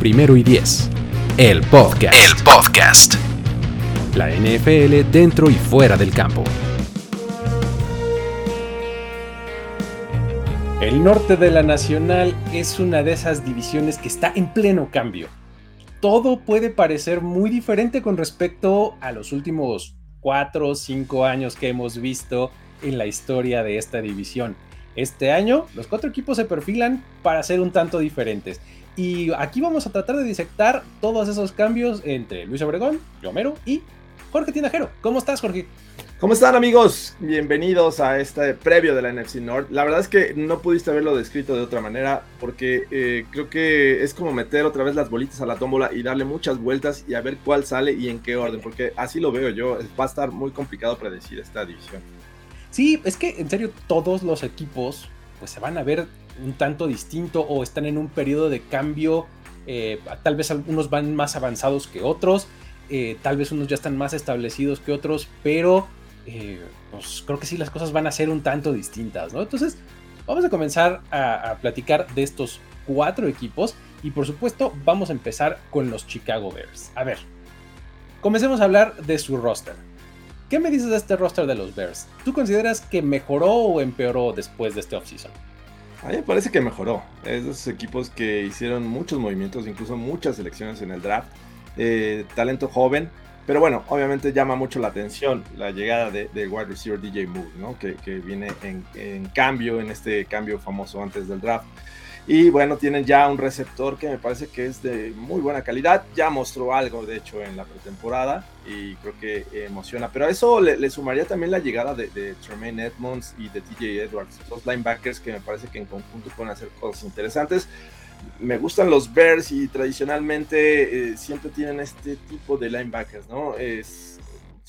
Primero y Diez. El podcast. El podcast. La NFL dentro y fuera del campo. El norte de la Nacional es una de esas divisiones que está en pleno cambio. Todo puede parecer muy diferente con respecto a los últimos 4 o 5 años que hemos visto en la historia de esta división. Este año los cuatro equipos se perfilan para ser un tanto diferentes. Y aquí vamos a tratar de disectar todos esos cambios entre Luis Obregón, Romero y Jorge Tinajero. ¿Cómo estás, Jorge? ¿Cómo están amigos? Bienvenidos a este previo de la NFC North. La verdad es que no pudiste haberlo descrito de otra manera porque eh, creo que es como meter otra vez las bolitas a la tómbola y darle muchas vueltas y a ver cuál sale y en qué orden, porque así lo veo yo. Va a estar muy complicado predecir esta división. Sí, es que en serio todos los equipos pues se van a ver un tanto distinto o están en un periodo de cambio. Eh, tal vez algunos van más avanzados que otros, eh, tal vez unos ya están más establecidos que otros, pero eh, pues creo que sí las cosas van a ser un tanto distintas, ¿no? Entonces vamos a comenzar a, a platicar de estos cuatro equipos y por supuesto vamos a empezar con los Chicago Bears. A ver, comencemos a hablar de su roster. ¿Qué me dices de este roster de los Bears? ¿Tú consideras que mejoró o empeoró después de este offseason? A mí me parece que mejoró. Es de esos equipos que hicieron muchos movimientos, incluso muchas selecciones en el draft. Eh, talento joven. Pero bueno, obviamente llama mucho la atención la llegada de, wide receiver DJ Moore, ¿no? que, viene en, en, cambio, en este cambio famoso antes del draft. Y bueno, tienen ya un receptor que me parece que es de muy buena calidad. Ya mostró algo, de hecho, en la pretemporada y creo que emociona. Pero a eso le, sumaría también la llegada de, Tremaine Edmonds y de TJ Edwards, dos linebackers que me parece que en conjunto pueden hacer cosas interesantes. Me gustan los Bears y tradicionalmente eh, siempre tienen este tipo de linebackers, ¿no? Es,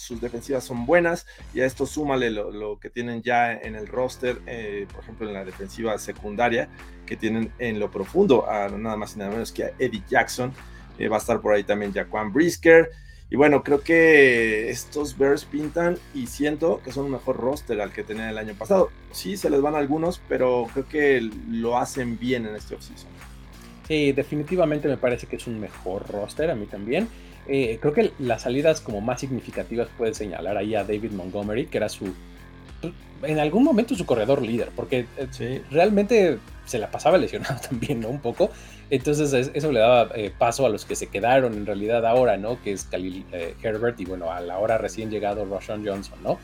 sus defensivas son buenas y a esto súmale lo, que tienen ya en el roster, eh, por ejemplo en la defensiva secundaria, que tienen en lo profundo a nada más y nada menos que a Eddie Jackson, eh, va a estar por ahí también Jaquan Brisker. Y bueno, creo que estos Bears pintan y siento que son un mejor roster al que tenían el año pasado. Sí, se les van algunos, pero creo que lo hacen bien en este offseason. Sí, definitivamente me parece que es un mejor roster, a mí también. Eh, creo que las salidas como más significativas pueden señalar ahí a David Montgomery, que era su, en algún momento su corredor líder, porque eh, realmente se la pasaba lesionado también, ¿no? Un poco. Entonces eso le daba eh, paso a los que se quedaron en realidad ahora, ¿no? Que es Khalil Herbert y bueno, a la hora recién llegado Roshan Johnson, ¿no?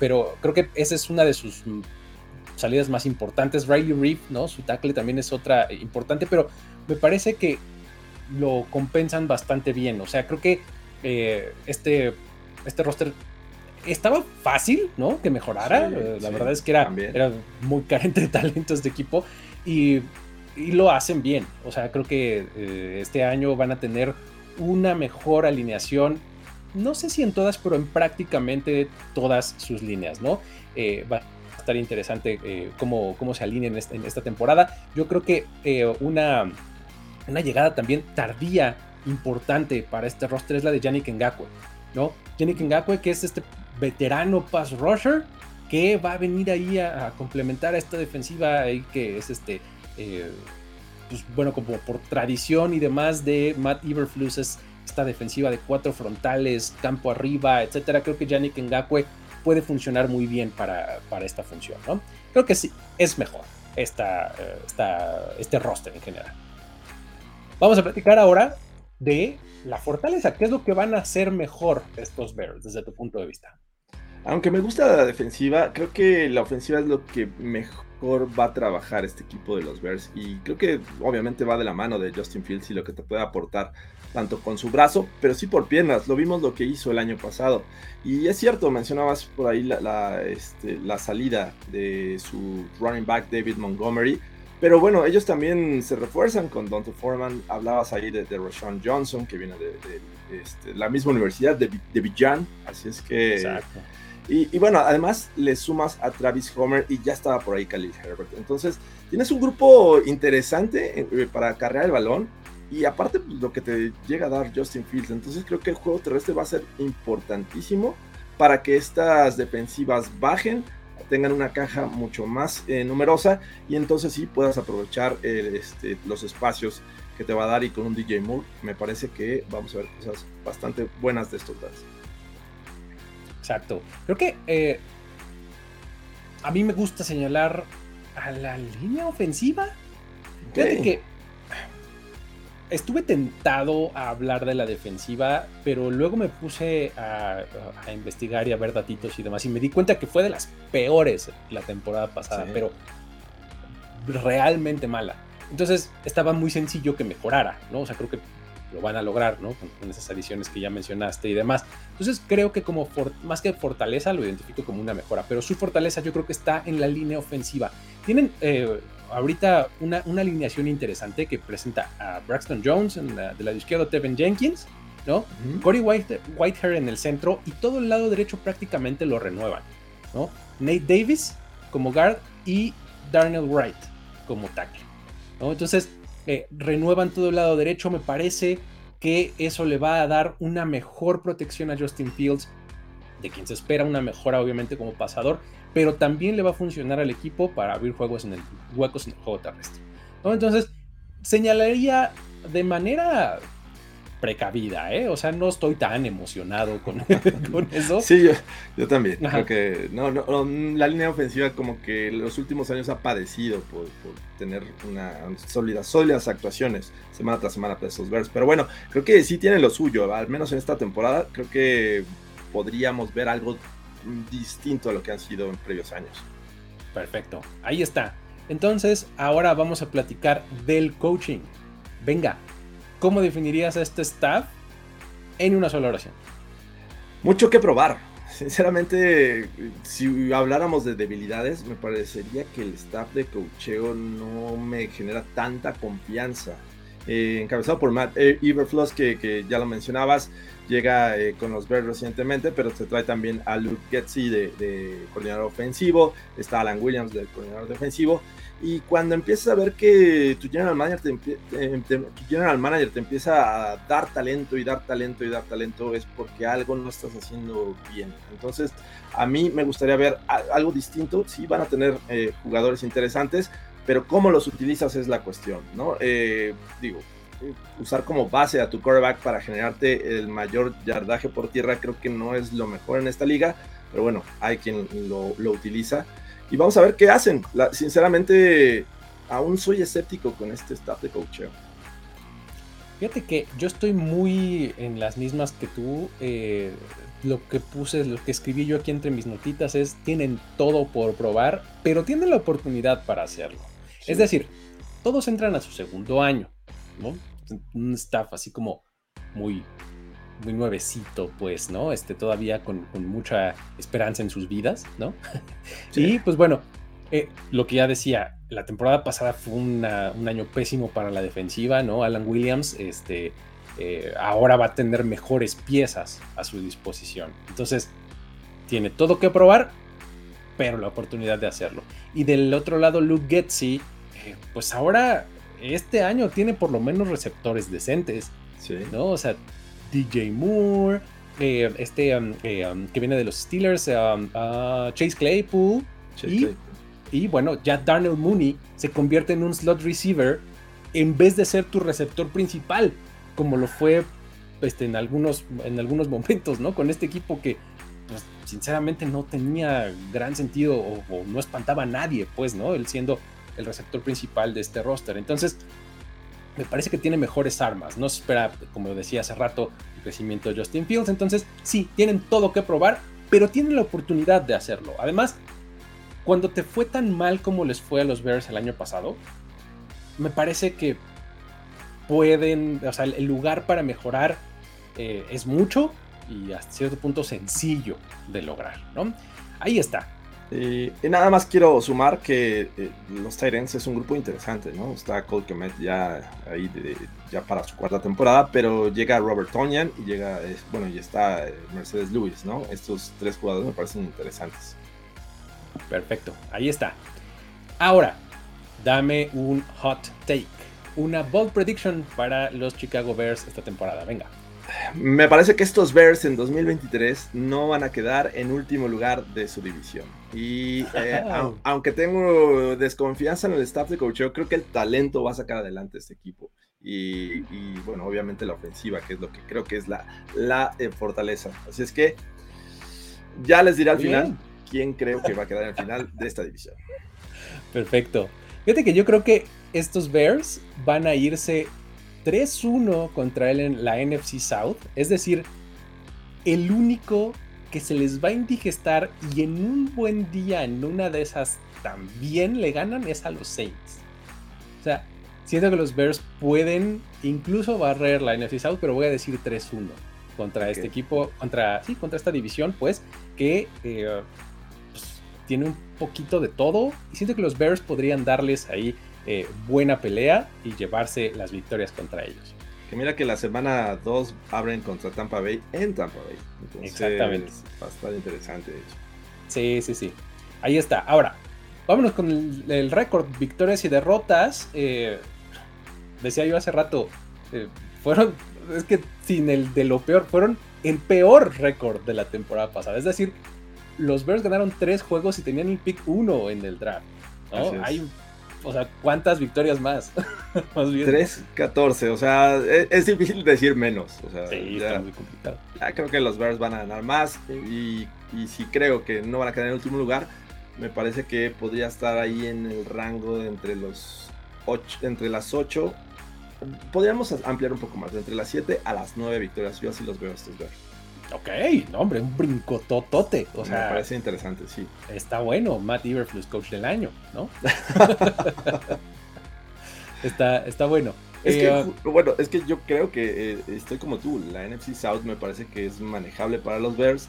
pero creo que esa es una de sus salidas más importantes. Riley Reef, ¿no? Su tackle también es otra importante, pero me parece que lo compensan bastante bien. O sea, creo que eh, este, este roster estaba fácil, ¿no? Que mejorara. Eh, la verdad es que era, era, muy carente de talentos de equipo y, lo hacen bien. O sea, creo que eh, este año van a tener una mejor alineación. No sé si en todas, pero en prácticamente todas sus líneas, ¿no? va estar interesante cómo, cómo se alinean en, en, esta temporada. Yo creo que una una llegada también tardía, importante para este roster es la de Yannick Ngakwe, ¿no? Yannick Ngakwe, que es este veterano pass rusher, que va a venir ahí a, complementar a esta defensiva ahí que es este, eh, pues bueno, como por tradición y demás de Matt Iberflus es esta defensiva de cuatro frontales, campo arriba, etcétera. Creo que Yannick Ngakwe puede funcionar muy bien para, para esta función, ¿no? Creo que sí, es mejor esta, eh, esta, este roster en general. Vamos a platicar ahora de la fortaleza. ¿Qué es lo que van a hacer mejor estos Bears desde tu punto de vista? Aunque me gusta la defensiva, creo que la ofensiva es lo que mejor va a trabajar este equipo de los Bears. Y creo que obviamente va de la mano de Justin Fields y lo que te puede aportar tanto con su brazo, pero sí por piernas. Lo vimos lo que hizo el año pasado. Y es cierto, mencionabas por ahí la, este, salida de su running back David Montgomery Pero bueno, ellos también se refuerzan con Dante Foreman. Hablabas ahí de, de Rashawn Johnson, que viene de, este, la misma universidad, de, Villan. Así es que. Y, bueno, además le sumas a Travis Homer y ya estaba por ahí Khalil Herbert. Entonces, tienes un grupo interesante eh, para cargar el balón y aparte pues, lo que te llega a dar Justin Fields. Entonces, creo que el juego terrestre va a ser importantísimo para que estas defensivas bajen, tengan una caja mucho más eh, numerosa y entonces sí puedas aprovechar este, los espacios que te va a dar y con un DJ Moore me parece que vamos a ver cosas bastante buenas de estos dos. Exacto. Creo que eh, a mí me gusta señalar a la línea ofensiva. Fíjate que estuve tentado a hablar de la defensiva, pero luego me puse a, investigar y a ver datitos y demás, y me di cuenta que fue de las peores la temporada pasada, pero realmente mala. Entonces estaba muy sencillo que mejorara, ¿no? O sea, creo que lo van a lograr, ¿no? Con, esas adiciones que ya mencionaste y demás. Entonces creo que como más que fortaleza lo identifico como una mejora, pero su fortaleza yo creo que está en la línea ofensiva. Tienen eh, ahorita una, una, alineación interesante que presenta a Braxton Jones en la, de lado izquierdo, Tevin Jenkins, ¿no? Corey White, Whitehair en el centro y todo el lado derecho prácticamente lo renuevan, ¿no? Nate Davis como guard y Darnell Wright como tackle, ¿no? Entonces, eh, renuevan todo el lado derecho, me parece que eso le va a dar una mejor protección a Justin Fields, de quien se espera una mejora obviamente como pasador, pero también le va a funcionar al equipo para abrir juegos en el, huecos en el juego terrestre. Entonces, señalaría de manera precavida, ¿eh? O sea, no estoy tan emocionado con, eso. Sí, yo, también. Creo que no, no, la línea ofensiva como que los últimos años ha padecido por, tener una sólidas, sólidas actuaciones semana tras semana para estos Bears. Pero bueno, creo que sí tienen lo suyo, al menos en esta temporada. Creo que podríamos ver algo distinto a lo que han sido en previos años. Perfecto, ahí está. Entonces, ahora vamos a platicar del coaching. Venga, ¿cómo definirías a este staff en una sola oración? Mucho que probar. Sinceramente, si habláramos de debilidades, me parecería que el staff de coacheo no me genera tanta confianza. Eh, encabezado por Matt Iberfloss, que, que, ya lo mencionabas, llega eh, con los Bears recientemente, pero se trae también a Luke Getzi de, de, coordinador ofensivo, está Alan Williams del coordinador defensivo, y cuando empiezas a ver que tu general manager te, general manager te empieza a dar talento y dar talento y dar talento, es porque algo no estás haciendo bien. Entonces, a mí me gustaría ver algo distinto. Sí, van a tener eh, jugadores interesantes, pero cómo los utilizas es la cuestión, ¿no? Eh, digo, usar como base a tu quarterback para generarte el mayor yardaje por tierra creo que no es lo mejor en esta liga, pero bueno, hay quien lo, lo utiliza y vamos a ver qué hacen. sinceramente, aún soy escéptico con este staff de coaching. Fíjate que yo estoy muy en las mismas que tú. Eh, lo que puse, lo que escribí yo aquí entre mis notitas es, tienen todo por probar, pero tienen la oportunidad para hacerlo. Es decir, todos entran a su segundo año, ¿no? Un staff así como muy muy nuevecito, pues, ¿no? Este, todavía con, mucha esperanza en sus vidas, ¿no? Sí. Y pues bueno, eh, lo que ya decía, la temporada pasada fue un año pésimo para la defensiva, ¿no? Alan Williams, este, eh, ahora va a tener mejores piezas a su disposición. Entonces, tiene todo que probar, pero la oportunidad de hacerlo. Y del otro lado, Luke Getzi, eh, pues ahora, este año tiene por lo menos receptores decentes. Sí. ¿no? O sea, DJ Moore, eh, este um, eh, um, que viene de los Steelers, um, uh, Chase Claypool. y, bueno, ya Darnell Mooney se convierte en un slot receiver en vez de ser tu receptor principal, como lo fue este, en, algunos, en algunos momentos, ¿no? Con este equipo que, pues, sinceramente no tenía gran sentido o, o, no espantaba a nadie, pues, ¿no? Él siendo el receptor principal de este roster. Entonces, me parece que tiene mejores armas. No se espera, como decía hace rato, el crecimiento de Justin Fields. Entonces, sí, tienen todo que probar, pero tienen la oportunidad de hacerlo. Además, cuando te fue tan mal como les fue a los Bears el año pasado, me parece que pueden, o sea, el lugar para mejorar eh, es mucho y hasta cierto punto sencillo de lograr, ¿no? Ahí está. Y, nada más quiero sumar que eh, los Tyrants es un grupo interesante, ¿no? Está Cole Kemet ya ahí ya para su cuarta temporada, pero llega Robert Tonyan y llega, bueno, y está eh, Mercedes Lewis, ¿no? Estos tres jugadores me parecen interesantes. Perfecto, ahí está. Ahora, dame un hot take, una bold prediction para los Chicago Bears esta temporada. Venga. Me parece que estos Bears en 2023 no van a quedar en último lugar de su división. Y eh, aunque tengo desconfianza en el staff de coach, creo que el talento va a sacar adelante este equipo. Y, bueno, obviamente la ofensiva, que es lo que creo que es la, la eh, fortaleza. Así es que ya les diré al final quién creo que va a quedar en el final de esta división. Perfecto. Fíjate que yo creo que estos Bears van a irse 3-1 contra él en la NFC South. Es decir, el único que se les va a indigestar y en un buen día, en una de esas, también le ganan es a los Saints. O sea, siento que los Bears pueden incluso barrer la NFC South, pero voy a decir 3-1 contra este equipo, contra, sí, contra esta división, pues, que eh, pues, tiene un poquito de todo. Y siento que los Bears podrían darles ahí eh, buena pelea y llevarse las victorias contra ellos. Que mira que la semana 2 abren contra Tampa Bay en Tampa Bay. Exactamente. Bastante interesante, de hecho. Sí, sí, sí. Ahí está. Ahora, vámonos con el, récord, victorias y derrotas. Eh, decía yo hace rato, eh, fueron, es que sin el de lo peor, fueron el peor récord de la temporada pasada. Es decir, los Bears ganaron tres juegos y tenían el pick 1 en el draft. Hay o sea, ¿cuántas victorias más? más 3-14, o sea, e-, es, difícil decir menos. O sea, sí, está muy complicado. Ya creo que los Bears van a ganar más y, y si creo que no van a quedar en el último lugar, me parece que podría estar ahí en el rango de entre los 8, entre las 8, podríamos ampliar un poco más, entre las 7 a las 9 victorias. Yo así los veo estos Bears. Ok, no, hombre, un brinco totote. O sea, Me parece interesante, sí. Está bueno, Matt Iberflus, coach del año, ¿no? está, está bueno. Es que, eh, bueno, es que yo creo que eh, estoy como tú. La NFC South me parece que es manejable para los Bears.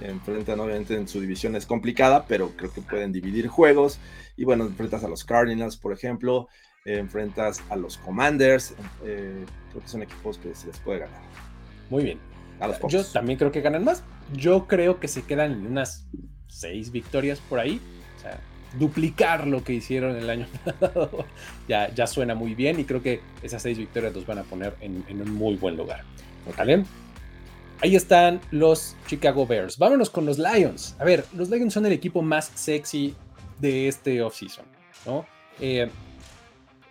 Enfrentan, obviamente, en su división es complicada, pero creo que pueden dividir juegos. Y bueno, enfrentas a los Cardinals, por ejemplo. enfrentas a los Commanders. Eh, creo que son equipos que se les puede ganar. Muy bien. Yo también creo que ganan más. Yo creo que se quedan en unas seis victorias por ahí. O sea, duplicar lo que hicieron el año pasado ya, ya suena muy bien y creo que esas seis victorias los van a poner en, un muy buen lugar. ¿Vale? Ahí están los Chicago Bears. Vámonos con los Lions. A ver, los Lions son el equipo más sexy de este offseason, ¿no? Eh,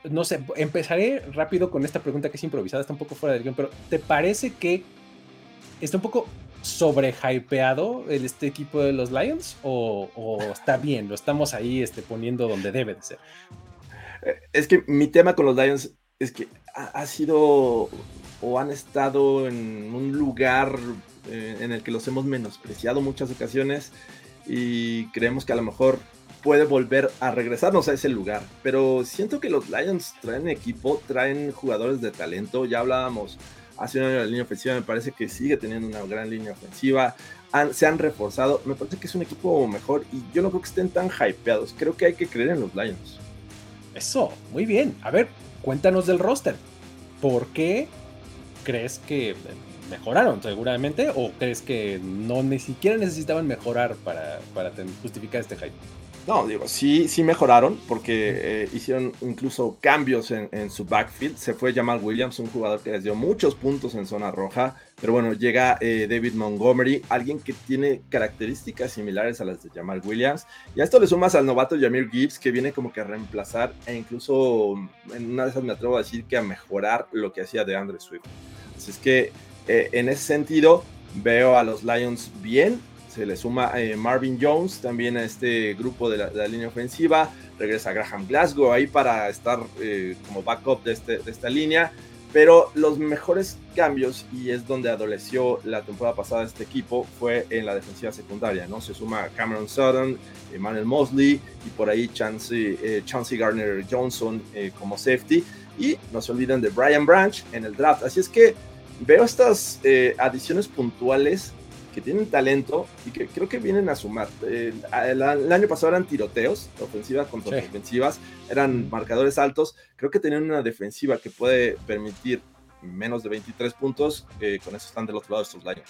no sé, empezaré rápido con esta pregunta que es improvisada, está un poco fuera del guion, pero ¿te parece que está un poco sobrehypeado el, este equipo de los Lions o, está bien, lo estamos ahí este, poniendo donde debe de ser. Eh, es que mi tema con los Lions es que ha, sido o han estado en un lugar eh, en el que los hemos menospreciado muchas ocasiones y creemos que a lo mejor puede volver a regresarnos a ese lugar. Pero siento que los Lions traen equipo, traen jugadores de talento. Ya hablábamos hace un año la línea ofensiva me parece que sigue teniendo una gran línea ofensiva. se han reforzado. Me parece que es un equipo mejor y yo no creo que estén tan hypeados. Creo que hay que creer en los Lions. Eso, muy bien. A ver, cuéntanos del roster. ¿Por qué crees que mejoraron seguramente o crees que no ni siquiera necesitaban mejorar para justificar este hype? No, digo, sí, sí mejoraron porque eh, hicieron incluso cambios en, su backfield. Se fue Jamal Williams, un jugador que les dio muchos puntos en zona roja. Pero bueno, llega eh, David Montgomery, alguien que tiene características similares a las de Jamal Williams. Y a esto le sumas al novato Jamir Gibbs, que viene como que a reemplazar e incluso en una de esas me atrevo a decir que a mejorar lo que hacía de Andre Swift. Así es que eh, en ese sentido veo a los Lions bien se le suma eh, Marvin Jones también a este grupo de la, línea ofensiva. Regresa Graham Glasgow ahí para estar eh, como backup de, este, de esta línea. Pero los mejores cambios, y es donde adoleció la temporada pasada este equipo, fue en la defensiva secundaria, ¿no? Se suma Cameron Sutton, Emmanuel Mosley y por ahí Chancey, eh, Garner Johnson como safety. Y no se olviden de Brian Branch en el draft. Así es que veo estas adiciones puntuales que tienen talento y que creo que vienen a sumar. el, año pasado eran tiroteos, ofensivas contra ofensivas, eran marcadores altos. Creo que tenían una defensiva que puede permitir menos de 23 puntos. con eso están del otro lado estos Lions.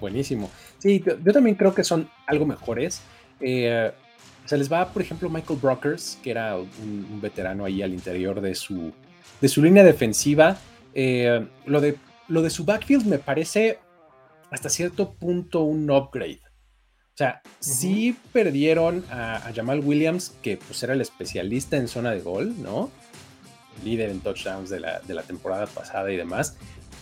Buenísimo. Sí, yo, también creo que son algo mejores. Eh, se les va, por ejemplo, Michael Brockers, que era un, veterano ahí al interior de su, de su línea defensiva. Eh, lo, de, lo de su backfield me parece hasta cierto punto un upgrade. O sea, sí perdieron a, Jamal Williams, que pues era el especialista en zona de gol, ¿no? Líder en touchdowns de la, de la temporada pasada y demás.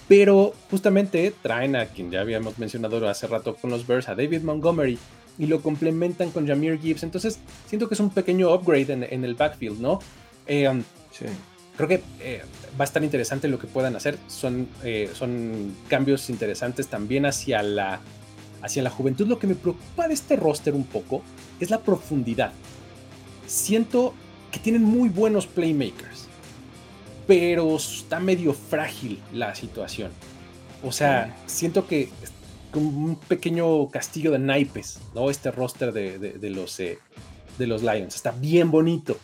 Pero justamente traen a quien ya habíamos mencionado hace rato con los Bears, a David Montgomery, y lo complementan con Jameer Gibbs. Entonces, siento que es un pequeño upgrade en, el backfield, ¿no? Eh, um, sí. Creo que eh, va a estar interesante lo que puedan hacer. Son, eh, son cambios interesantes también hacia la, hacia la juventud. Lo que me preocupa de este roster un poco es la profundidad. Siento que tienen muy buenos playmakers pero está medio frágil la situación. O sea, siento que es un pequeño castillo de naipes, ¿no? Este roster de, los, eh, de los Lions. Está bien bonito,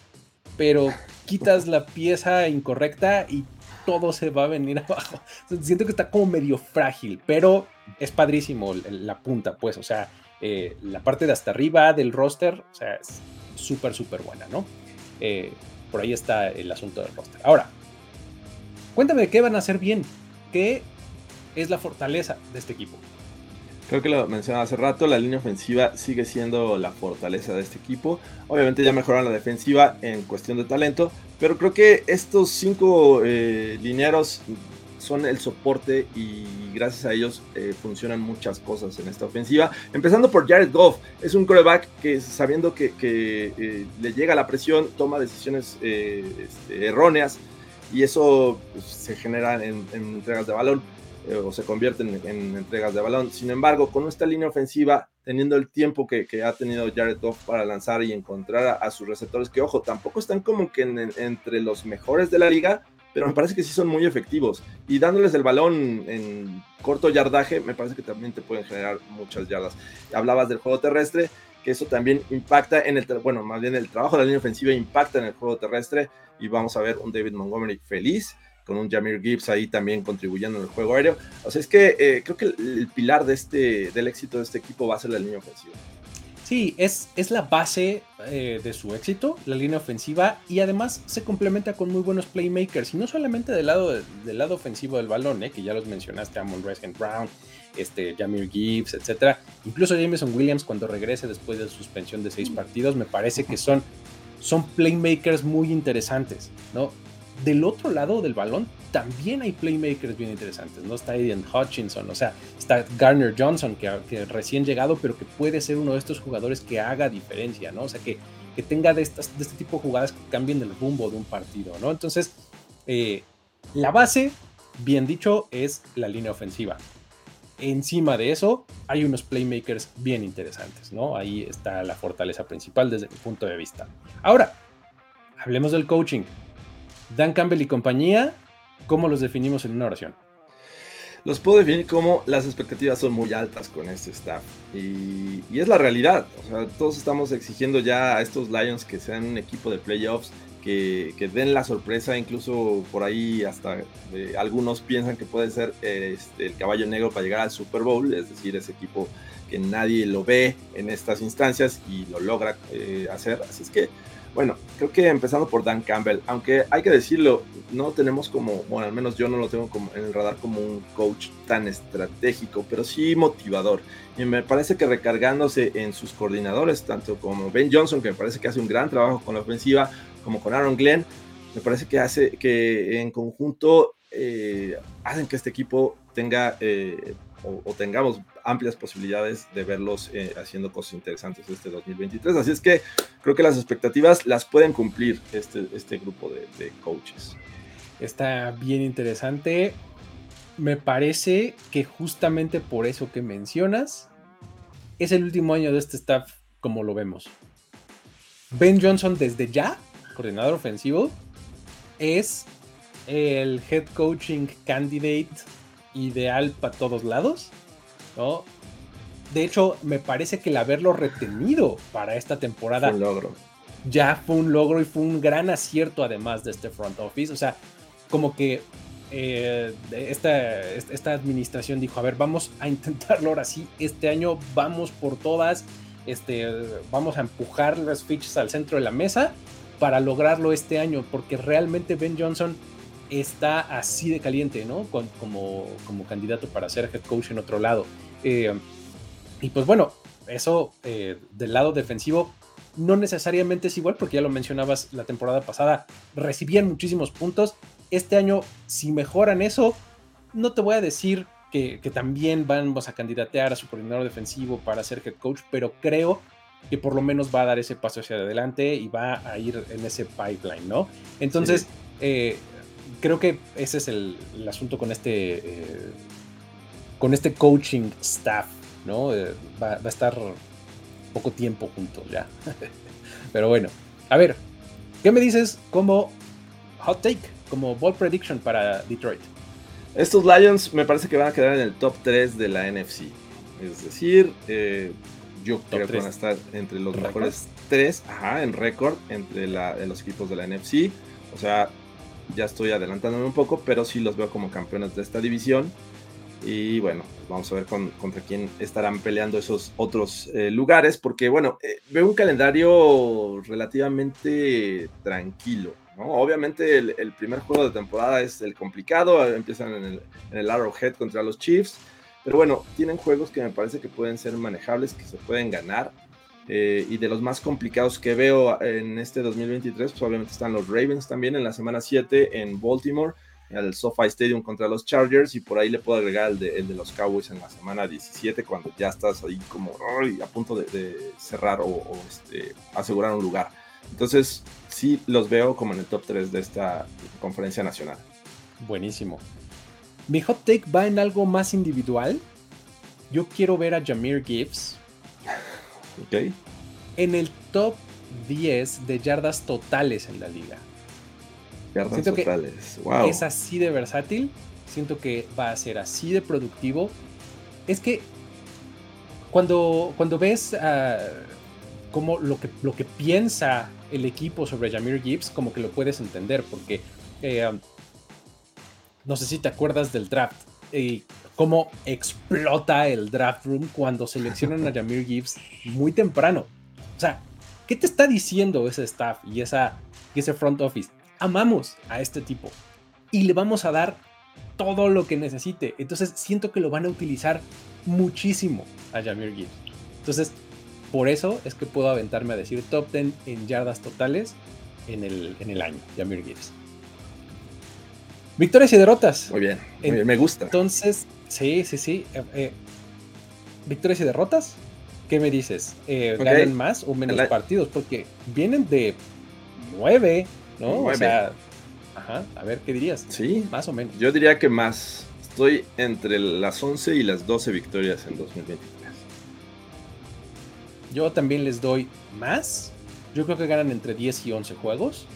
pero quitas la pieza incorrecta y todo se va a venir abajo. Siento que está como medio frágil, pero es padrísimo la punta, pues, o sea, eh, la parte de hasta arriba del roster, o sea, es súper, súper buena, ¿no? Eh, por ahí está el asunto del roster. Ahora, Cuéntame qué van a hacer bien, qué es la fortaleza de este equipo. Creo que lo mencionaba hace rato, la línea ofensiva sigue siendo la fortaleza de este equipo. Obviamente ya mejoraron la defensiva en cuestión de talento, pero creo que estos cinco eh, son el soporte y gracias a ellos eh, funcionan muchas cosas en esta ofensiva. Empezando por Jared Goff, es un coreback que sabiendo que, eh, le llega la presión, toma decisiones este, erróneas y eso pues, se genera en, entregas de balón eh, o se convierte en, entregas de balón. Sin embargo, con esta línea ofensiva, teniendo el tiempo que, ha tenido Jared Goff para lanzar y encontrar a, sus receptores, que ojo, tampoco están como que entre los mejores de la liga, pero me parece que sí son muy efectivos. Y dándoles el balón en corto yardaje, me parece que también te pueden generar muchas yardas. Hablabas del juego terrestre, que eso también impacta en el, bueno, más bien el trabajo de la línea ofensiva impacta en el juego terrestre y vamos a ver un David Montgomery feliz con un Jamir Gibbs ahí también contribuyendo en el juego aéreo. O sea, es que eh, creo que el, pilar de este, del éxito de este equipo va a ser la línea ofensiva. Sí, es, es la base eh, de su éxito, la línea ofensiva, y además se complementa con muy buenos playmakers, y no solamente del lado, del lado ofensivo del balón, eh, que ya los mencionaste, Amon Resken Brown, este, Jamir Gibbs, etcétera. Incluso Jameson Williams cuando regrese después de suspensión de seis partidos, me parece que son, son playmakers muy interesantes, ¿no? Del otro lado del balón también hay playmakers bien interesantes, ¿no? Está Aiden Hutchinson, o sea, está Garner Johnson, que, recién llegado, pero que puede ser uno de estos jugadores que haga diferencia, ¿no? O sea, que, que tenga de, estas, de este tipo de jugadas que cambien el rumbo de un partido, ¿no? Entonces, eh, la base, bien dicho, es la línea ofensiva encima de eso hay unos playmakers bien interesantes, ¿no? Ahí está la fortaleza principal desde mi punto de vista. Ahora, hablemos del coaching. Dan Campbell y compañía, ¿cómo los definimos en una oración? Los puedo definir como las expectativas son muy altas con este staff. Y, es la realidad. Todos estamos exigiendo ya a estos Lions que sean un equipo de playoffs que, den la sorpresa, incluso por ahí hasta eh, algunos piensan que puede ser este, el caballo negro para llegar al Super Bowl, es decir, ese equipo que nadie lo ve en estas instancias y lo logra eh, hacer. Así es que, bueno, creo que empezando por Dan Campbell, aunque hay que decirlo, no tenemos como, bueno, al menos yo no lo tengo como en el radar como un coach tan estratégico, pero sí motivador. Y me parece que recargándose en sus coordinadores, tanto como Ben Johnson, que me parece que hace un gran trabajo con la ofensiva, como con Aaron Glenn, me parece que hace que en conjunto eh, hacen que este equipo tenga eh, o, tengamos amplias posibilidades de verlos eh, haciendo cosas interesantes este 2023. Así es que creo que las expectativas las pueden cumplir este, este grupo de, de coaches. Está bien interesante. Me parece que justamente por eso que mencionas, es el último año de este staff como lo vemos. Ben Johnson desde ya coordinador ofensivo, es el head coaching candidate ideal para todos lados, ¿no? de hecho, me parece que el haberlo retenido para esta temporada un logro. ya fue un logro y fue un gran acierto además de este front office. O sea, como que eh, esta, esta administración dijo, a ver, vamos a intentarlo ahora sí, este año vamos por todas, este, vamos a empujar las fichas al centro de la mesa para lograrlo este año, porque realmente Ben Johnson está así de caliente, ¿no? como, como candidato para ser head coach en otro lado. Eh, y pues bueno, eso eh, del lado defensivo no necesariamente es igual, porque ya lo mencionabas la temporada pasada, recibían muchísimos puntos. Este año, si mejoran eso, no te voy a decir que, también vamos a candidatear a su coordinador defensivo para ser head coach, pero creo que por lo menos va a dar ese paso hacia adelante y va a ir en ese pipeline, ¿no? Entonces, eh, creo que ese es el, asunto con este, eh, con este coaching staff, ¿no? Eh, va, a estar poco tiempo juntos ya. Pero bueno, a ver, ¿qué me dices como hot take, como ball prediction para Detroit? Estos Lions me parece que van a quedar en el top 3 de la NFC. Es decir, eh, yo creo que van a estar entre los mejores 3 en récord entre los equipos de la NFC. O sea, ya estoy adelantándome un poco, pero sí los veo como campeones de esta división. Y bueno, vamos a ver contra quién estarán peleando esos otros eh, lugares, porque bueno, eh, veo un calendario relativamente tranquilo. ¿no? Obviamente el, primer juego de temporada es el complicado, empiezan en el, en el Arrowhead contra los Chiefs, pero bueno, tienen juegos que me parece que pueden ser manejables, que se pueden ganar. Eh, y de los más complicados que veo en este 2023, pues obviamente están los Ravens también en la semana 7 en Baltimore, al SoFi Stadium contra los Chargers, y por ahí le puedo agregar el de, los Cowboys en la semana 17, cuando ya estás ahí como a punto de, cerrar o, este, asegurar un lugar. Entonces, sí los veo como en el top 3 de esta conferencia nacional. Buenísimo. Mi hot take va en algo más individual. Yo quiero ver a Jameer Gibbs en el top 10 de yardas totales en la liga. Yardas totales, Es así de versátil. Siento que va a ser así de productivo. Es que cuando, cuando ves uh, como lo que, lo que piensa el equipo sobre Jameer Gibbs, como que lo puedes entender, porque eh, no sé si te acuerdas del draft y cómo explota el draft room cuando seleccionan a Jameer Gibbs muy temprano. O sea, ¿qué te está diciendo ese staff y, ese front office? Amamos a este tipo y le vamos a dar todo lo que necesite. Entonces siento que lo van a utilizar muchísimo a Jameer Gibbs. Entonces, por eso es que puedo aventarme a decir top 10 en yardas totales en el, en el año, Jameer Gibbs. Victorias y derrotas. Muy bien, me gusta. Entonces, sí, sí, sí. Eh, eh, victorias y derrotas. ¿Qué me dices? Eh, ¿Ganan más o menos partidos? Porque vienen de nueve, ¿no? O sea, ajá, a ver, ¿qué dirías? Sí. Más o menos. Yo diría que más. Estoy entre las 11 y las 12 victorias en 2023. Yo también les doy más. Yo creo que ganan entre 10 y 11 juegos.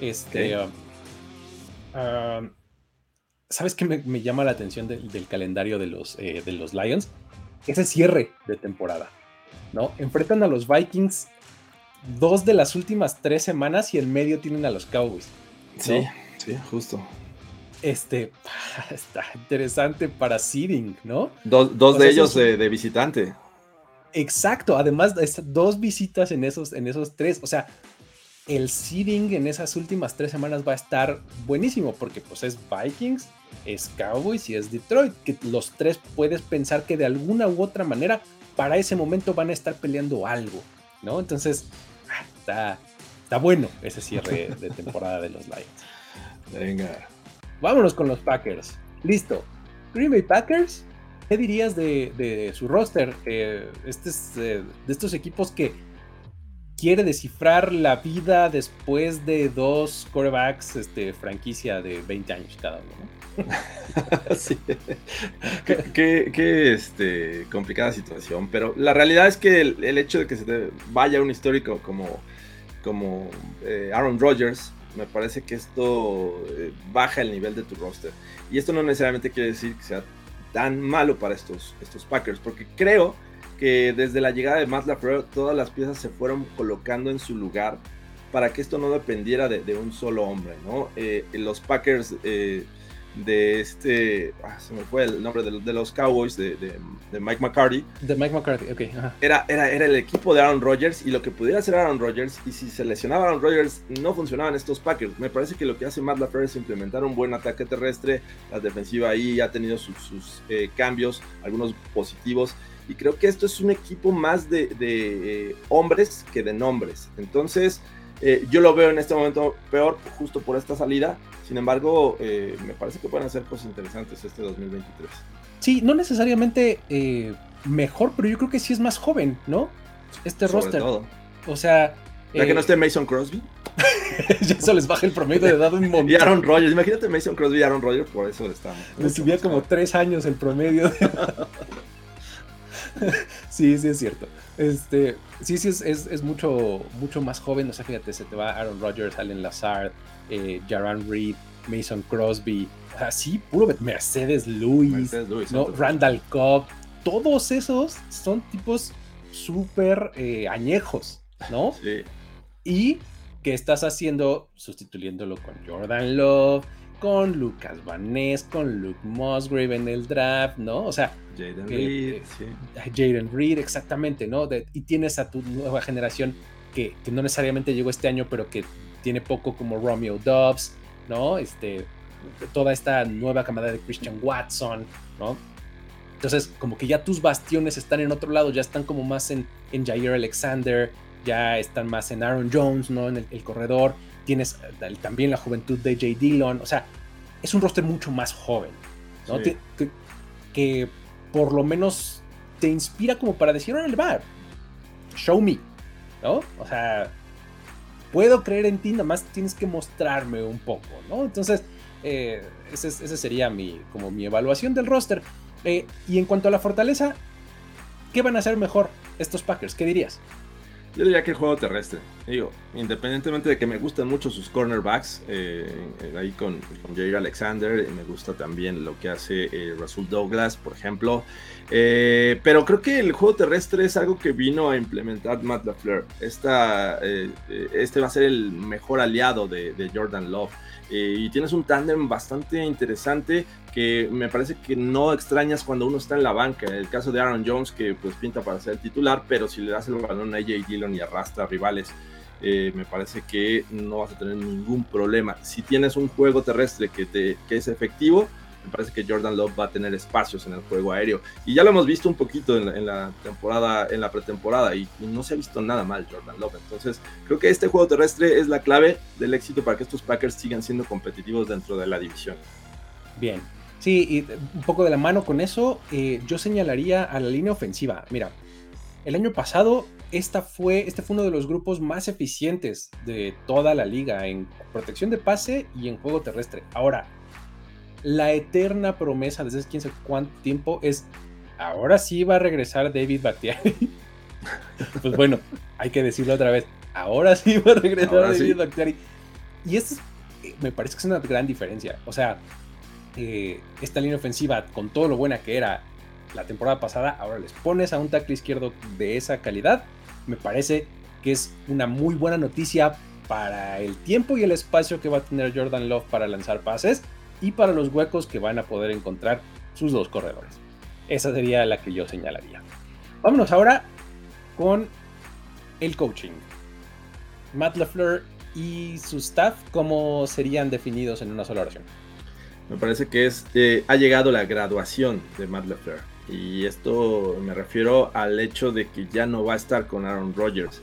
Este. Um, um, ¿Sabes qué me, llama la atención del calendario de los, eh, de los Lions? Ese cierre de temporada. ¿no? Enfrentan a los Vikings dos de las últimas tres semanas y en medio tienen a los Cowboys. Sí, sí, justo. Este está interesante para seeding, ¿no? dos de ellos de, visitante. Exacto, además dos visitas en esos, en esos tres. O sea, el seeding en esas últimas tres semanas va a estar buenísimo porque pues es Vikings, es Cowboys y es Detroit, que los tres puedes pensar que de alguna u otra manera para ese momento van a estar peleando algo, ¿no? Entonces, ah, está, está bueno ese cierre de temporada de los Lions. Venga. Vámonos con los Packers. Listo. Green Bay Packers, ¿qué dirías de, su roster? Eh, este es eh, de estos equipos que quiere descifrar la vida después de dos quarterbacks este, franquicia de 20 años cada uno, ¿no? sí. qué, este, complicada situación, pero la realidad es que el, hecho de que se te vaya un histórico como, como eh, Aaron Rodgers, me parece que esto eh, baja el nivel de tu roster. Y esto no necesariamente quiere decir que sea tan malo para estos, estos Packers, porque creo que desde la llegada de Matt LaFleur todas las piezas se fueron colocando en su lugar para que esto no dependiera de, un solo hombre, ¿no? Eh, los Packers eh, de este, ah, se me fue el nombre de, los Cowboys, de, Mike McCarthy. De Mike McCarthy, ok. Era, era, era el equipo de Aaron Rodgers y lo que pudiera hacer Aaron Rodgers, y si se lesionaba Aaron Rodgers, no funcionaban estos Packers. Me parece que lo que hace Matt LaFleur es implementar un buen ataque terrestre, la defensiva ahí ha tenido sus, eh, cambios, algunos positivos, y creo que esto es un equipo más de, eh, hombres que de nombres. Entonces, eh, yo lo veo en este momento peor justo por esta salida. Sin embargo, eh, me parece que pueden hacer cosas interesantes este 2023. Sí, no necesariamente mejor, pero yo creo que sí es más joven, ¿no? Este Sobre roster. Todo. O sea. ¿Ya que no esté Mason Crosby? ya eso les baja el promedio de edad un montón. Y Aaron Rodgers, imagínate Mason Crosby y Aaron Rodgers, por eso le estamos. Le subía como tres años el promedio. sí, sí es cierto. Este, sí, sí, es, mucho, mucho más joven. O sea, fíjate, se te va Aaron Rodgers, Allen Lazard, eh, Jaran Reed, Mason Crosby. así puro Mercedes Lewis, ¿no? Randall Cobb. Todos esos son tipos súper eh, añejos, ¿no? Sí. Y ¿qué estás haciendo sustituyéndolo con Jordan Love? Con Lucas Vaness, con Luke Musgrave en el draft, ¿no? O sea, Jaden Reed, sí. Jaden Reed, exactamente, ¿no? y tienes a tu nueva generación que, no necesariamente llegó este año, pero que tiene poco como Romeo Dobbs, ¿no? Este, toda esta nueva camada de Christian Watson, ¿no? Entonces, como que ya tus bastiones están en otro lado, ya están como más en, en Jair Alexander, ya están más en Aaron Jones, ¿no? En el corredor tienes eh, también la juventud de Jay Dillon, o sea, es un roster mucho más joven, ¿no? que, por lo menos te inspira como para decir, órale, va, show me, ¿no? O sea, puedo creer en ti, nada más tienes que mostrarme un poco, ¿no? Entonces, eh, esa ese, sería mi, como mi evaluación del roster. Eh, y en cuanto a la fortaleza, ¿qué van a hacer mejor estos Packers? ¿Qué dirías? Yo diría que el juego terrestre. Digo, independientemente de que me gustan mucho sus cornerbacks, eh, ahí con, con Jair Alexander, eh, me gusta también lo que hace eh, Douglas, por ejemplo. pero creo que el juego terrestre es algo que vino a implementar Matt LaFleur. Esta, este va a ser el mejor aliado de, de Jordan Love. Y tienes un tándem bastante interesante que me parece que no extrañas cuando uno está en la banca. El caso de Aaron Jones, que pues pinta para ser titular, pero si le das el balón a AJ Dillon y arrastra rivales, eh, me parece que no vas a tener ningún problema. Si tienes un juego terrestre que, te, que es efectivo, me parece que Jordan Love va a tener espacios en el juego aéreo. Y ya lo hemos visto un poquito en la, temporada, en la pretemporada, y, no se ha visto nada mal Jordan Love. Entonces, creo que este juego terrestre es la clave del éxito para que estos Packers sigan siendo competitivos dentro de la división. Bien, Sí, y un poco de la mano con eso, eh, yo señalaría a la línea ofensiva. Mira, el año pasado esta fue, este fue uno de los grupos más eficientes de toda la liga en protección de pase y en juego terrestre. Ahora, la eterna promesa desde quién sabe cuánto tiempo es, ahora sí va a regresar David Bakhtiari. pues bueno, hay que decirlo otra vez, ahora sí va a regresar David Bakhtiari. Y esto eh, me parece que es una gran diferencia. O sea, eh, esta línea ofensiva, con todo lo buena que era la temporada pasada, ahora les pones a un tackle izquierdo de esa calidad, me parece que es una muy buena noticia para el tiempo y el espacio que va a tener Jordan Love para lanzar pases y para los huecos que van a poder encontrar sus dos corredores. Esa sería la que yo señalaría. Vámonos ahora con el coaching. Matt LaFleur y su staff, ¿cómo serían definidos en una sola oración? Me parece que es, eh, ha llegado la graduación de Matt LaFleur. Y esto me refiero al hecho de que ya no va a estar con Aaron Rodgers.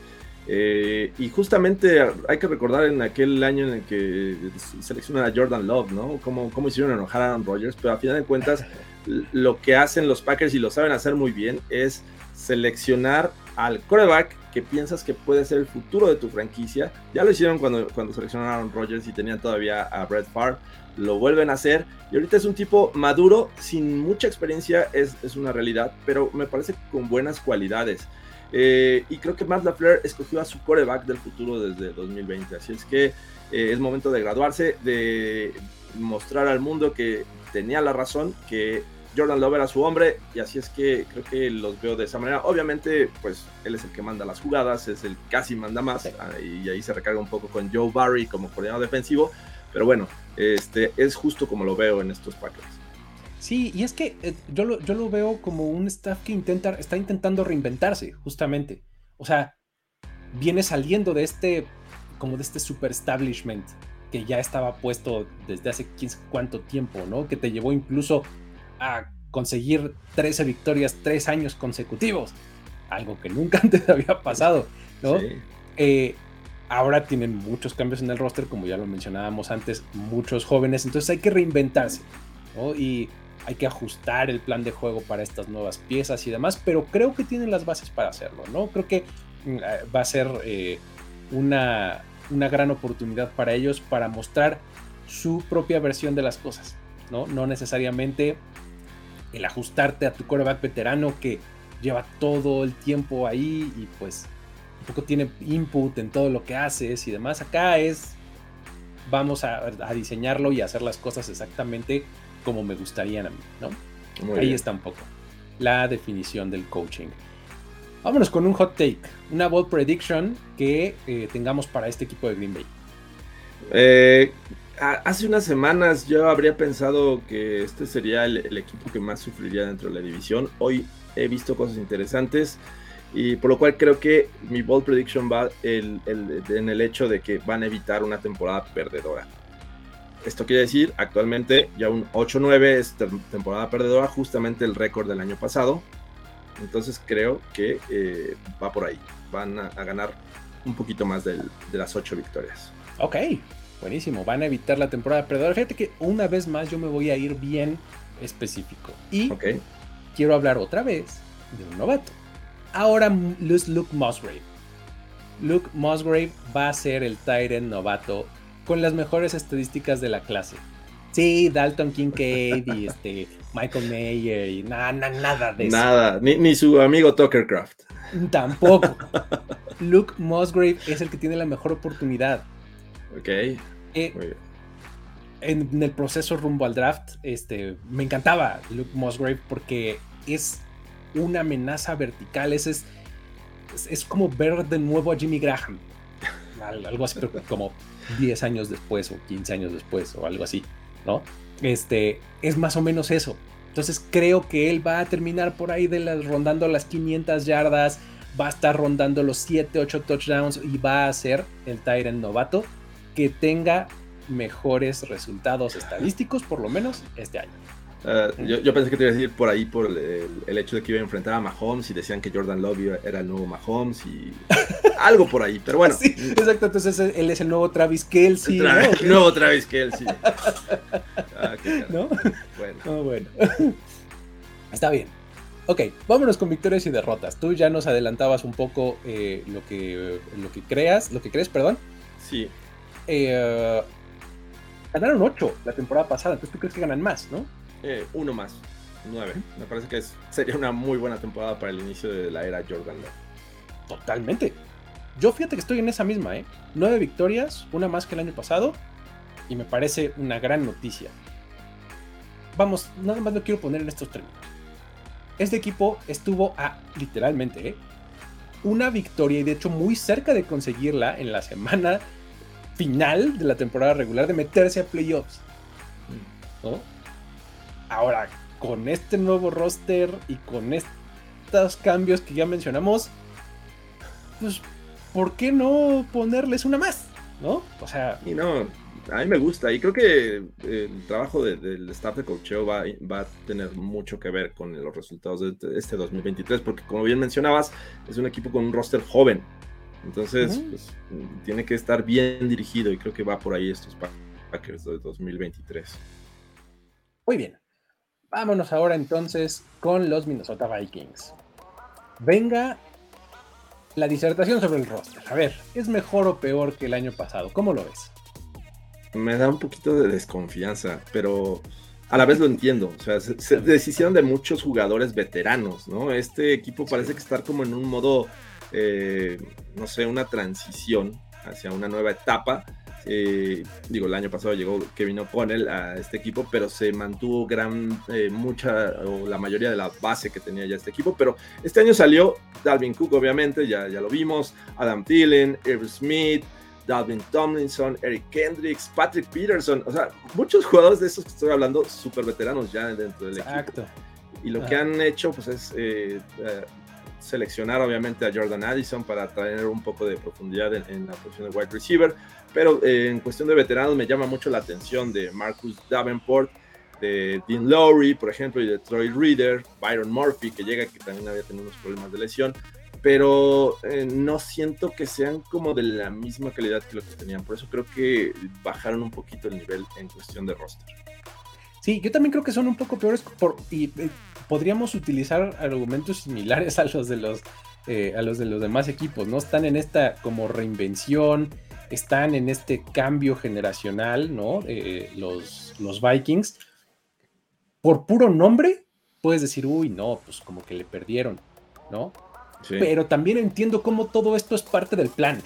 Eh, y justamente hay que recordar en aquel año en el que seleccionaron a Jordan Love, ¿no? Cómo, cómo hicieron enojar a Aaron Rodgers, pero a final de cuentas lo que hacen los Packers y lo saben hacer muy bien es seleccionar al quarterback que piensas que puede ser el futuro de tu franquicia. Ya lo hicieron cuando, cuando seleccionaron a Aaron Rodgers y tenían todavía a Brett Favre lo vuelven a hacer. Y ahorita es un tipo maduro, sin mucha experiencia, es, una realidad, pero me parece con buenas cualidades. Eh, y creo que Matt LaFleur escogió a su coreback del futuro desde 2020. Así es que eh, es momento de graduarse, de mostrar al mundo que tenía la razón, que Jordan Love era su hombre y así es que creo que los veo de esa manera. Obviamente, pues él es el que manda las jugadas, es el casi manda más ah, y ahí se recarga un poco con Joe Barry como coordinador defensivo, pero bueno, este es justo como lo veo en estos Packers. Sí, y es que eh, yo, lo, yo lo veo como un staff que intenta, está intentando reinventarse, justamente. O sea, viene saliendo de este, como de este super establishment que ya estaba puesto desde hace 15 cuánto tiempo, ¿no? Que te llevó incluso a conseguir 13 victorias tres años consecutivos, algo que nunca antes había pasado, ¿no? Eh, ahora tienen muchos cambios en el roster, como ya lo mencionábamos antes, muchos jóvenes, entonces hay que reinventarse, ¿no? Y hay que ajustar el plan de juego para estas nuevas piezas y demás, pero creo que tienen las bases para hacerlo, ¿no? Creo que mm, eh, va a ser eh, una, una gran oportunidad para ellos para mostrar su propia versión de las cosas, ¿no? No necesariamente el ajustarte a tu coreback veterano que lleva todo el tiempo ahí y pues un poco tiene input en todo lo que haces y demás. Acá es, vamos a, diseñarlo y hacer las cosas exactamente como me gustarían a mí, ¿no? ahí está un poco la definición del coaching. Vámonos con un hot take, una bold prediction que eh, tengamos para este equipo de Green Bay. Eh, hace unas semanas yo habría pensado que este sería el, equipo que más sufriría dentro de la división. Hoy he visto cosas interesantes y por lo cual creo que mi bold prediction va en el hecho de que van a evitar una temporada perdedora. Esto quiere decir, actualmente ya un 8-9 es temporada perdedora, justamente el récord del año pasado. Entonces creo que eh, va por ahí. Van a, ganar un poquito más de las 8 victorias. Ok, buenísimo. Van a evitar la temporada perdedora. Fíjate que una vez más yo me voy a ir bien específico. Y quiero hablar otra vez de un novato. Ahora Luke Musgrave. Luke Musgrave va a ser el Tyrant novato con las mejores estadísticas de la clase. Sí, Dalton Kincaid y este Michael Mayer y nada, nada de eso. Nada, ni, su amigo Tuckercraft. Tampoco. Luke Musgrave es el que tiene la mejor oportunidad. Ok. Eh, en, el proceso rumbo al draft, este, me encantaba Luke Musgrave porque es una amenaza vertical. Es, es, es como ver de nuevo a Jimmy Graham. Algo así, como 10 años después o 15 años después o algo así. ¿no? Este, es más o menos eso. Entonces creo que él va a terminar por ahí de las, rondando las 500 yardas, va a estar rondando los 7, 8 touchdowns y va a ser el Tyrant novato que tenga mejores resultados estadísticos por lo menos este año. Ah, yo, pensé que te iba a decir por ahí por el, hecho de que iba a enfrentar a Mahomes y decían que Jordan Love era el nuevo Mahomes y algo por ahí, pero bueno. Sí, exacto, entonces él es el nuevo Travis Kelsey. El nuevo Travis Kelsey. Ah, ¿No? Bueno. bueno. Está bien. Ok, vámonos con victorias y derrotas. Tú ya nos adelantabas un poco eh, lo, que, lo que creas, lo que crees, perdón. Sí. Eh, ganaron 8 la temporada pasada, entonces tú crees que ganan más, ¿no? Eh, uno más, nueve. Me parece que sería una muy buena temporada para el inicio de la era Jordan Totalmente. Yo fíjate que estoy en esa misma, ¿eh? Nueve victorias, una más que el año pasado, y me parece una gran noticia. Vamos, nada más lo quiero poner en estos términos. Este equipo estuvo a, literalmente, ¿eh? una victoria y de hecho muy cerca de conseguirla en la semana final de la temporada regular de meterse a playoffs. ¿no? Ahora, con este nuevo roster y con estos cambios que ya mencionamos, pues, ¿por qué no ponerles una más? ¿No? O sea. Y no, a mí me gusta. Y creo que el trabajo del staff de cocheo va, va, a tener mucho que ver con los resultados de este 2023, porque como bien mencionabas, es un equipo con un roster joven. Entonces, pues, tiene que estar bien dirigido y creo que va por ahí estos Packers de 2023. Muy bien. Vámonos ahora entonces con los Minnesota Vikings. Venga la disertación sobre el roster. A ver, ¿es mejor o peor que el año pasado? ¿Cómo lo ves? Me da un poquito de desconfianza, pero a la vez lo entiendo. O sea, se, deshicieron de muchos jugadores veteranos, ¿no? Este equipo parece que está como en un modo, eh, no sé, una transición hacia una nueva etapa Eh, digo, el año pasado llegó Kevin O'Connell a este equipo, pero se mantuvo gran, eh, mucha o la mayoría de la base que tenía ya este equipo. Pero este año salió Dalvin Cook, obviamente, ya, ya lo vimos, Adam Thielen, Irv Smith, Dalvin Tomlinson, Eric Kendricks, Patrick Peterson, o sea, muchos jugadores de esos que estoy hablando, súper veteranos ya dentro del Exacto. equipo. Y lo que han hecho, pues es eh, seleccionar obviamente a Jordan Addison para traer un poco de profundidad en, la posición de wide receiver, pero eh, en cuestión de veteranos me llama mucho la atención de Marcus Davenport, de Dean Lowry, por ejemplo, y de Troy Reader, Byron Murphy, que llega, que también había tenido unos problemas de lesión, pero eh, no siento que sean como de la misma calidad que lo que tenían, por eso creo que bajaron un poquito el nivel en cuestión de roster. Sí, yo también creo que son un poco peores por, y eh, podríamos utilizar argumentos similares a los de los eh, a los de los demás equipos, ¿no? Están en esta como reinvención, están en este cambio generacional, ¿no? Eh, los, los Vikings. Por puro nombre, puedes decir, uy, no, pues como que le perdieron, ¿no? Pero también entiendo cómo todo esto es parte del plan.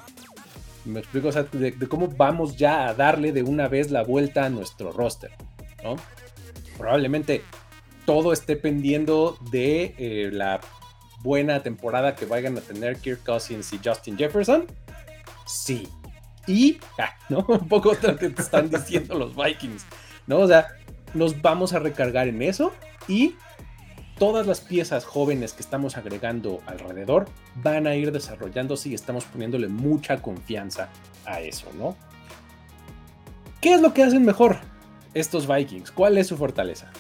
Me explico, o sea, de, de, cómo vamos ya a darle de una vez la vuelta a nuestro roster, ¿no? Probablemente todo esté pendiendo de eh, la buena temporada que vayan a tener Kirk Cousins y Justin Jefferson. Sí. Y, ah, ¿no? Un poco lo que te están diciendo los Vikings, ¿no? O sea, nos vamos a recargar en eso y todas las piezas jóvenes que estamos agregando alrededor van a ir desarrollándose y estamos poniéndole mucha confianza a eso, ¿no? ¿Qué es lo que hacen mejor? Estos Vikings? ¿Cuál es su fortaleza?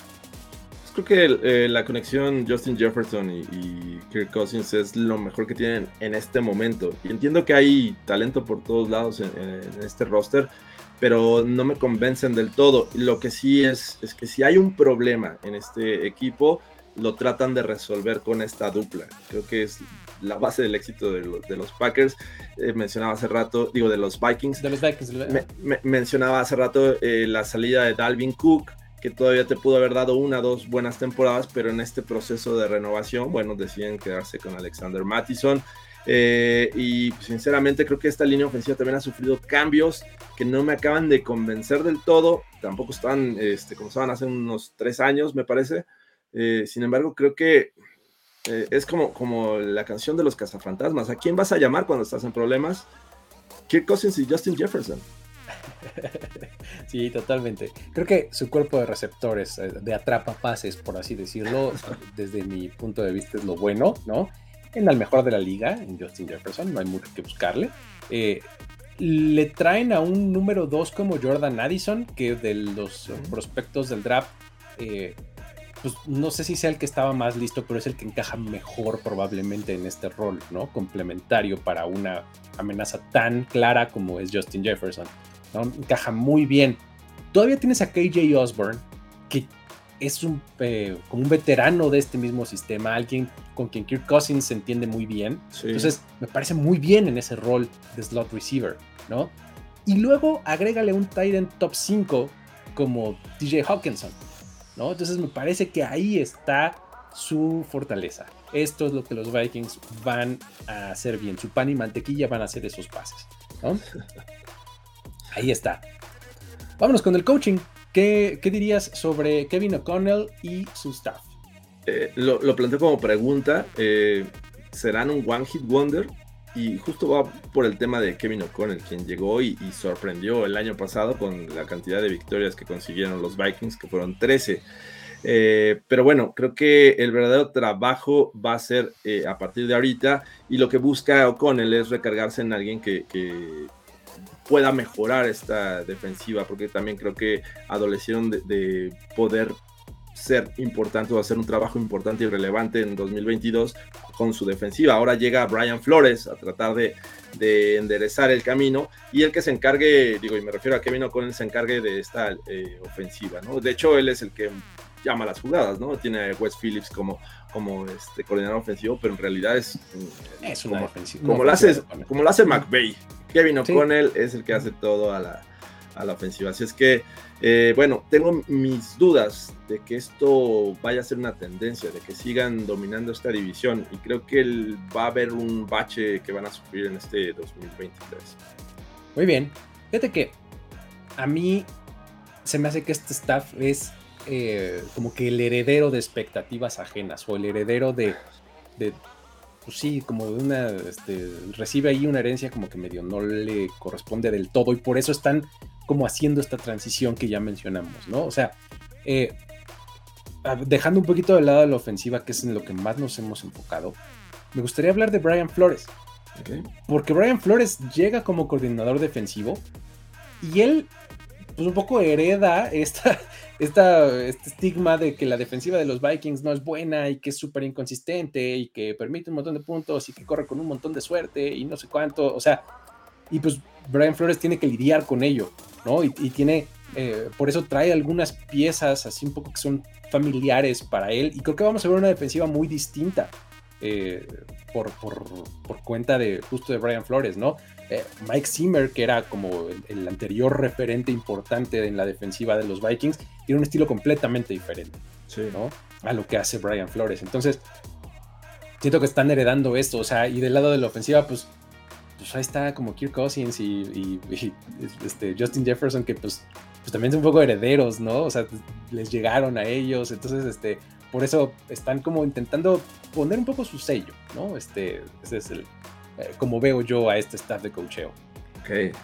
Pues creo que eh, la conexión Justin Jefferson y, Kirk Cousins es lo mejor que tienen en este momento. Y entiendo que hay talento por todos lados en, este roster, pero no me convencen del todo. Lo que sí es, es que si hay un problema en este equipo, lo tratan de resolver con esta dupla. Creo que es la base del éxito de, los, Packers. Eh, mencionaba hace rato, digo, de los Vikings. De los Vikings. mencionaba hace rato eh, la salida de Dalvin Cook, que todavía te pudo haber dado una o dos buenas temporadas, pero en este proceso de renovación, bueno, deciden quedarse con Alexander Mattison. Eh, y sinceramente creo que esta línea ofensiva también ha sufrido cambios que no me acaban de convencer del todo. Tampoco están este, como estaban hace unos tres años, me parece. Sin embargo, creo que eh, es como, como la canción de los cazafantasmas. ¿A quién vas a llamar cuando estás en problemas? Kirk Cousins y Justin Jefferson. Sí, totalmente. Creo que su cuerpo de receptores, eh, de atrapa pases, por así decirlo, desde mi punto de vista es lo bueno, ¿no? En el mejor de la liga, en Justin Jefferson, no hay mucho que buscarle. Eh, le traen a un número 2 como Jordan Addison, que de los prospectos del draft pues no sé si sea el que estaba más listo, pero es el que encaja mejor probablemente en este rol, ¿no? Complementario para una amenaza tan clara como es Justin Jefferson, ¿no? Encaja muy bien. Todavía tienes a KJ Osborne, que es un, eh, como un veterano de este mismo sistema, alguien con quien Kirk Cousins se entiende muy bien. Entonces, me parece muy bien en ese rol de slot receiver, ¿no? Y luego agrégale un tight end top 5 como TJ Hawkinson entonces me parece que ahí está su fortaleza. Esto es lo que los Vikings van a hacer bien. Su pan y mantequilla van a hacer esos pases. Ahí está. Vámonos con el coaching. ¿Qué, dirías sobre Kevin O'Connell y su staff? Eh, lo, planteo como pregunta. Eh, ¿Serán un One Hit Wonder? Y justo va por el tema de Kevin O'Connell, quien llegó y, sorprendió el año pasado con la cantidad de victorias que consiguieron los Vikings, que fueron 13. Eh, pero bueno, creo que el verdadero trabajo va a ser eh, a partir de ahorita y lo que busca O'Connell es recargarse en alguien que, pueda mejorar esta defensiva, porque también creo que adolecieron de, de poder ser importante o hacer un trabajo importante y relevante en 2022 con su defensiva. Ahora llega Brian Flores a tratar de, enderezar el camino y el que se encargue, digo, y me refiero a Kevin O'Connell, se encargue de esta eh, ofensiva, ¿no? De hecho, él es el que llama las jugadas, ¿no? Tiene a Wes Phillips como, como este coordinador ofensivo, pero en realidad es, es una como, ofensiva, como, lo hace, como lo hace McVeigh. Kevin O'Connell es el que hace todo a la, a la ofensiva. Así es que, eh, bueno, tengo mis dudas de que esto vaya a ser una tendencia, de que sigan dominando esta división y creo que va a haber un bache que van a sufrir en este 2023. Muy bien. Fíjate que a mí se me hace que este staff es eh, como que el heredero de expectativas ajenas o el heredero de, de pues sí, como de una, este, recibe ahí una herencia como que medio no le corresponde del todo y por eso están como haciendo esta transición que ya mencionamos, ¿no? O sea, eh, dejando un poquito de lado la ofensiva, que es en lo que más nos hemos enfocado, me gustaría hablar de Brian Flores. Porque Brian Flores llega como coordinador defensivo y él, pues un poco hereda esta, esta, este estigma de que la defensiva de los Vikings no es buena y que es súper inconsistente y que permite un montón de puntos y que corre con un montón de suerte y no sé cuánto. O sea, y pues Brian Flores tiene que lidiar con ello, ¿no? Y, tiene, eh, por eso trae algunas piezas así un poco que son familiares para él y creo que vamos a ver una defensiva muy distinta eh, por, cuenta de justo de Brian Flores, ¿no? Eh, Mike Zimmer, que era como el, anterior referente importante en la defensiva de los Vikings, tiene un estilo completamente diferente, ¿no? A lo que hace Brian Flores. Entonces, siento que están heredando esto, o sea, y del lado de la ofensiva, pues, pues ahí está como Kirk Cousins y, este, Justin Jefferson, que pues, pues también son un poco herederos, ¿no? O sea, les llegaron a ellos, entonces, este, por eso están como intentando poner un poco su sello, ¿no? Este, ese es el, eh, como veo yo a este staff de cocheo. Ok.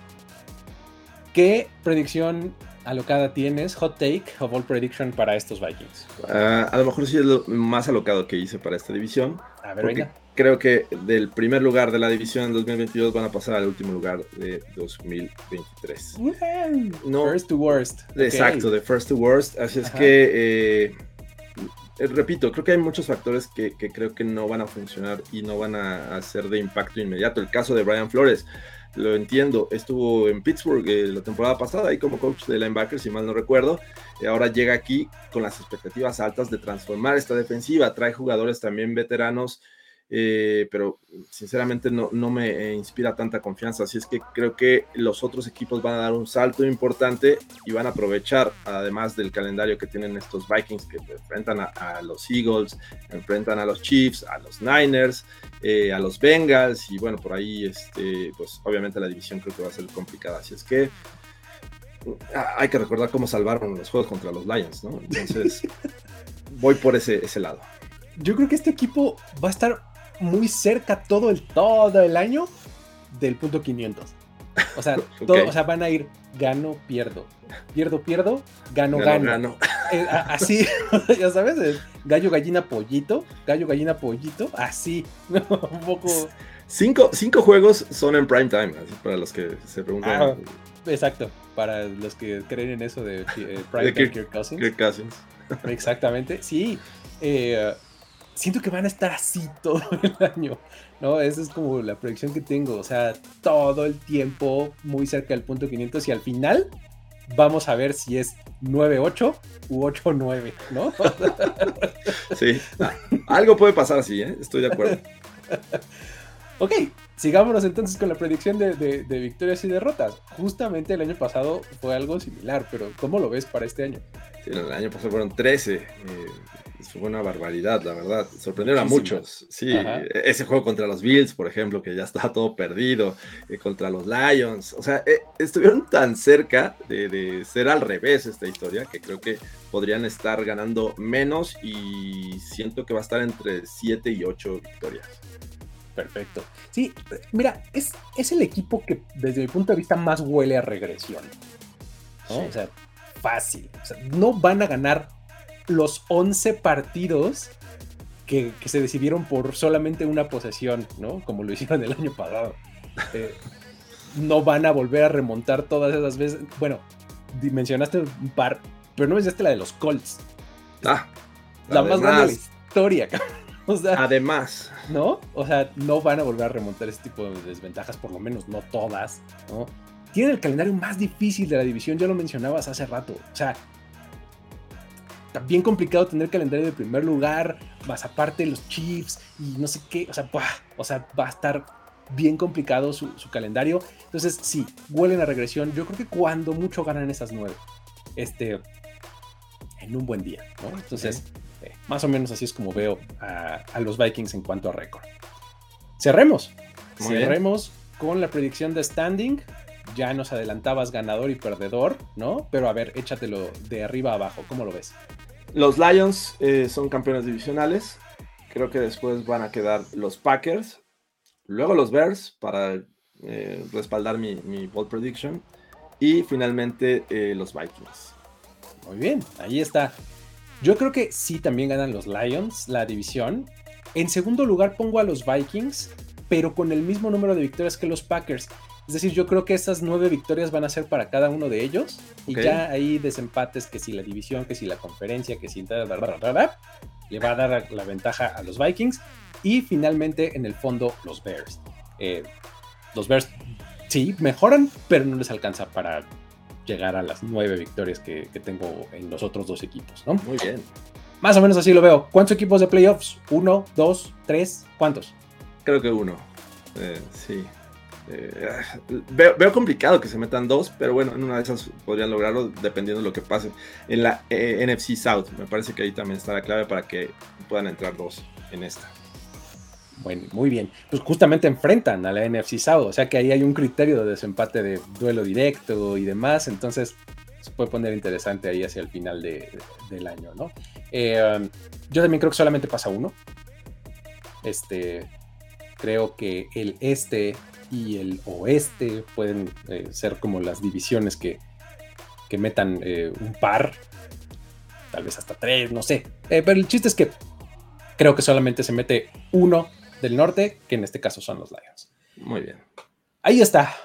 ¿Qué predicción alocada tienes, hot take of all prediction para estos Vikings? Ah, a lo mejor sí es lo más alocado que hice para esta división. A ver, venga. Creo que del primer lugar de la división en 2022 van a pasar al último lugar de 2023. No, first to worst. Exacto, de first to worst. Así es que eh, repito, creo que hay muchos factores que, creo que no van a funcionar y no van a, ser de impacto inmediato. El caso de Brian Flores, lo entiendo, estuvo en Pittsburgh eh, la temporada pasada ahí como coach de linebacker, si mal no recuerdo. y ahora llega aquí con las expectativas altas de transformar esta defensiva. Trae jugadores también veteranos eh, pero sinceramente no, no, me inspira tanta confianza. Así es que creo que los otros equipos van a dar un salto importante y van a aprovechar, además del calendario que tienen estos Vikings, que enfrentan a, los Eagles, enfrentan a los Chiefs, a los Niners, eh, a los Bengals, y bueno, por ahí, este, pues obviamente la división creo que va a ser complicada. Así es que ah, hay que recordar cómo salvaron los juegos contra los Lions, ¿no? Entonces, voy por ese, ese lado. Yo creo que este equipo va a estar muy cerca todo el, todo el año del punto 500. O sea, o sea, van a ir gano, pierdo. Pierdo, pierdo, gano, gano. Eh, así, ya sabes, gallo, gallina, pollito, gallo, gallina, pollito, así. Un poco. Cinco, cinco, juegos son en prime time, para los que se preguntan. Ah, exacto, para los que creen en eso de eh, prime time Kirk, Cousins. Exactamente, sí. Eh, siento que van a estar así todo el año, ¿no? Esa es como la proyección que tengo, o sea, todo el tiempo muy cerca del punto 500 y al final vamos a ver si es 9-8 u 8-9, ¿no? Sí, algo puede pasar así, ¿eh? Estoy de acuerdo. Ok, sigámonos entonces con la predicción de, victorias y derrotas. Justamente el año pasado fue algo similar, pero ¿cómo lo ves para este año? Sí, el año pasado fueron 13 fue una barbaridad, la verdad. Sorprendieron a muchos. Sí, ese juego contra los Bills, por ejemplo, que ya estaba todo perdido, eh, contra los Lions. O sea, eh, estuvieron tan cerca de, ser al revés esta historia que creo que podrían estar ganando menos y siento que va a estar entre 7 y 8 victorias. Perfecto. Sí, mira, es, es el equipo que desde mi punto de vista más huele a regresión. O sea, fácil. O sea, no van a ganar los 11 partidos que, se decidieron por solamente una posesión, ¿no? Como lo hicieron el año pasado. Eh, no van a volver a remontar todas esas veces. Bueno, mencionaste un par, pero no mencionaste la de los Colts. Ah, la más grande de la historia, o sea, además. ¿No? O sea, no van a volver a remontar ese tipo de desventajas, por lo menos no todas, ¿no? Tienen el calendario más difícil de la división, ya lo mencionabas hace rato. O sea, bien complicado tener calendario de primer lugar, más aparte los Chiefs y no sé qué, o sea, o sea va a estar bien complicado su, calendario. Entonces, sí, huelen a regresión. Yo creo que cuando mucho ganan esas nueve, este, en un buen día, ¿no? Entonces, eh, más o menos así es como veo a, los Vikings en cuanto a récord. Cerremos. Cerremos con la predicción de standing. Ya nos adelantabas ganador y perdedor, ¿no? Pero a ver, échatelo de arriba a abajo, ¿cómo lo ves? Los Lions eh, son campeones divisionales. Creo que después van a quedar los Packers. Luego los Bears para eh, respaldar mi, mi ball prediction. Y finalmente eh, los Vikings. Muy bien, ahí está. Yo creo que sí también ganan los Lions la división. En segundo lugar pongo a los Vikings, pero con el mismo número de victorias que los Packers. Es decir, yo creo que estas nueve victorias van a ser para cada uno de ellos. Y ya hay desempates que si la división, que si la conferencia, que si... le va a dar la ventaja a los Vikings. Y finalmente, en el fondo, los Bears. Eh, los Bears sí mejoran, pero no les alcanza para llegar a las nueve victorias que, tengo en los otros dos equipos, ¿no? Muy bien. Más o menos así lo veo. ¿Cuántos equipos de playoffs? ¿Uno, dos, tres? ¿Cuántos? Creo que uno. Eh, sí. Eh, veo, complicado que se metan dos, pero bueno, en una de esas podrían lograrlo dependiendo de lo que pase. En la eh, NFC South, me parece que ahí también está la clave para que puedan entrar dos en esta. Bueno, muy bien. Pues justamente enfrentan a la NFC South, o sea que ahí hay un criterio de desempate de duelo directo y demás, entonces se puede poner interesante ahí hacia el final del año, ¿no? Eh, yo también creo que solamente pasa uno. Este, creo que el este y el oeste pueden eh, ser como las divisiones que, que metan eh, un par, tal vez hasta tres, no sé. Eh, pero el chiste es que creo que solamente se mete uno del norte, que en este caso son los Lions. Muy bien. Ahí está.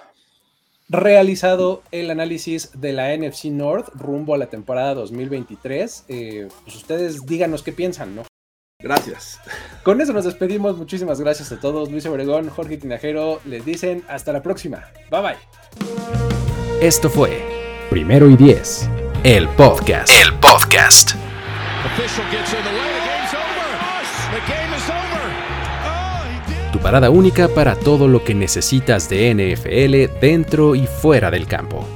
Realizado el análisis de la NFC North rumbo a la temporada 2023. pues ustedes díganos qué piensan, ¿no? Gracias. Con eso nos despedimos. Muchísimas gracias a todos. Luis Obregón, Jorge Tinajero les dicen hasta la próxima. Bye bye. Esto fue Primero y Diez, el podcast. El podcast. Tu parada única para todo lo que necesitas de NFL dentro y fuera del campo.